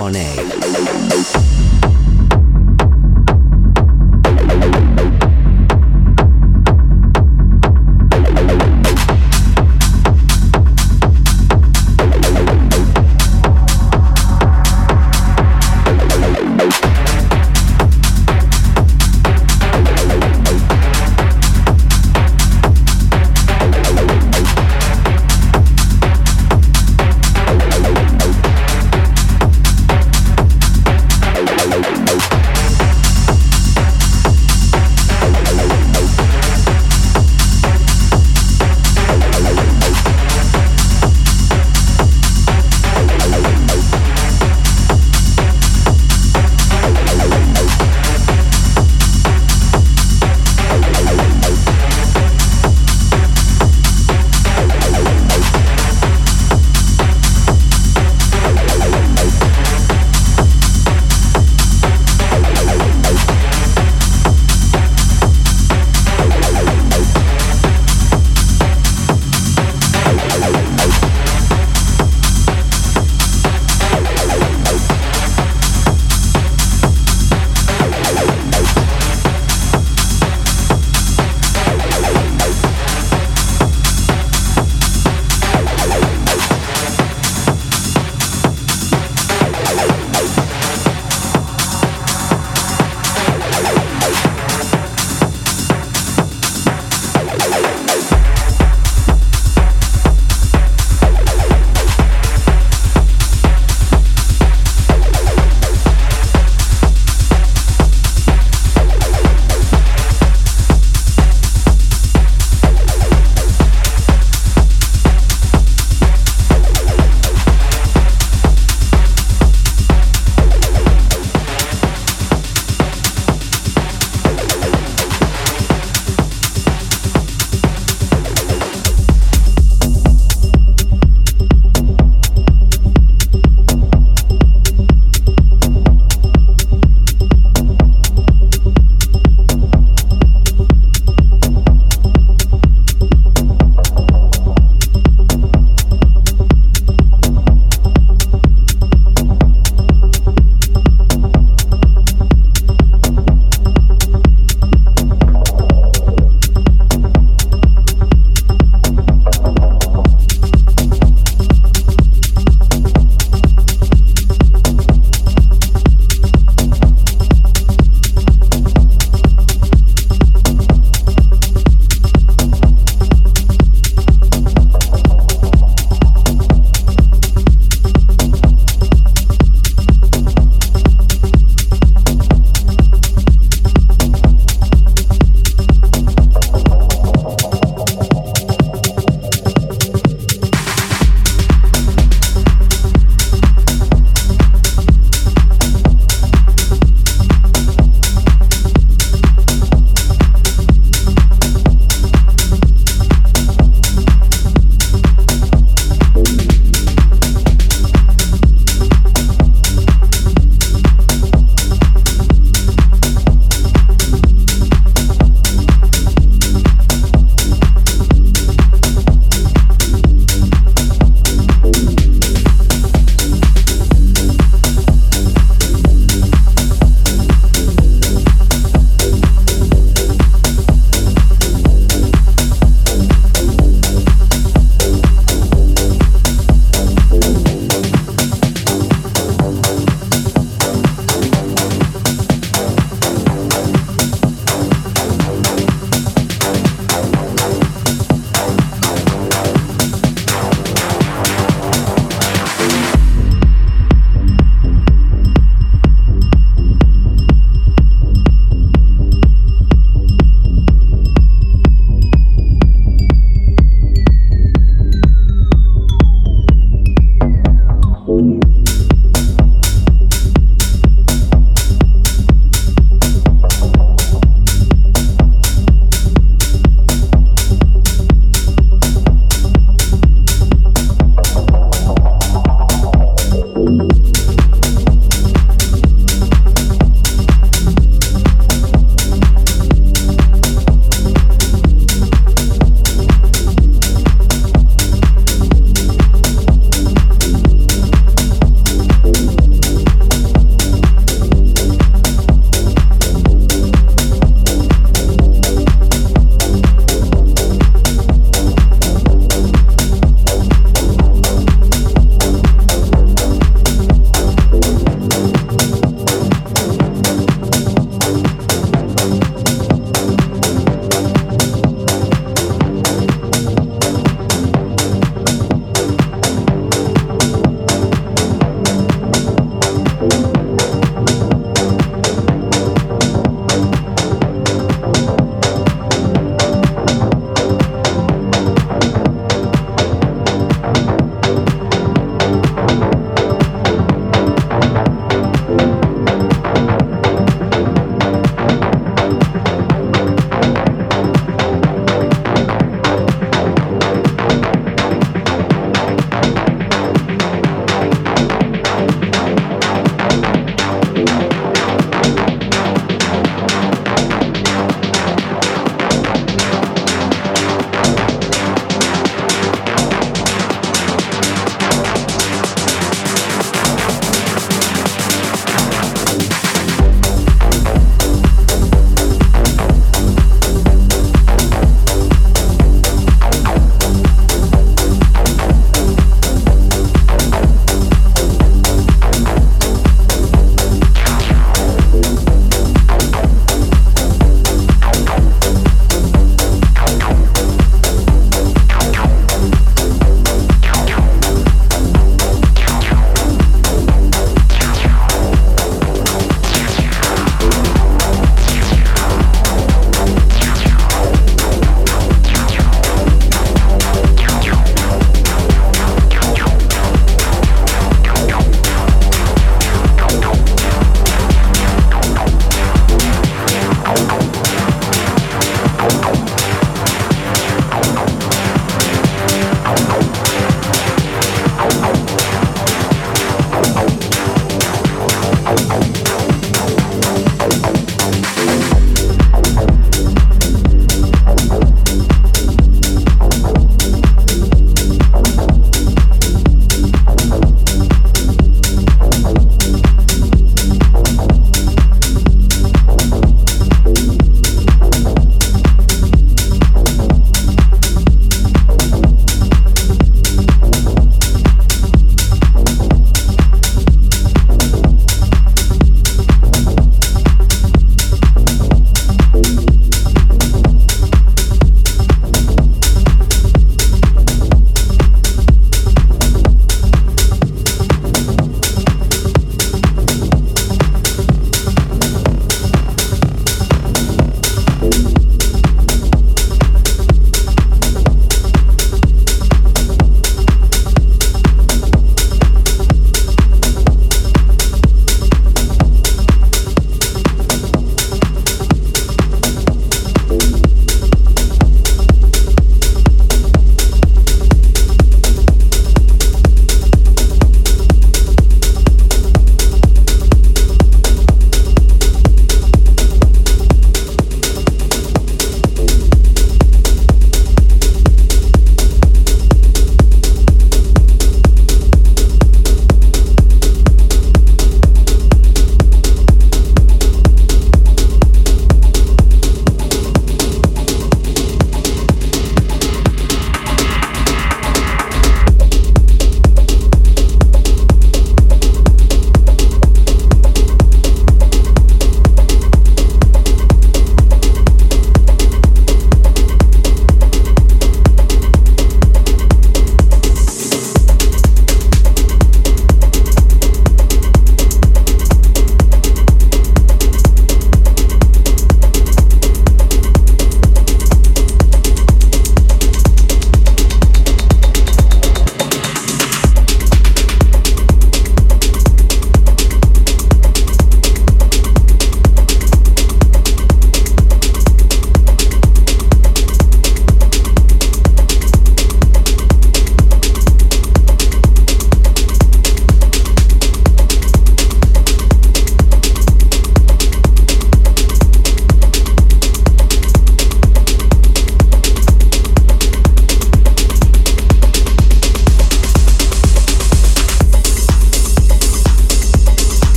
on air.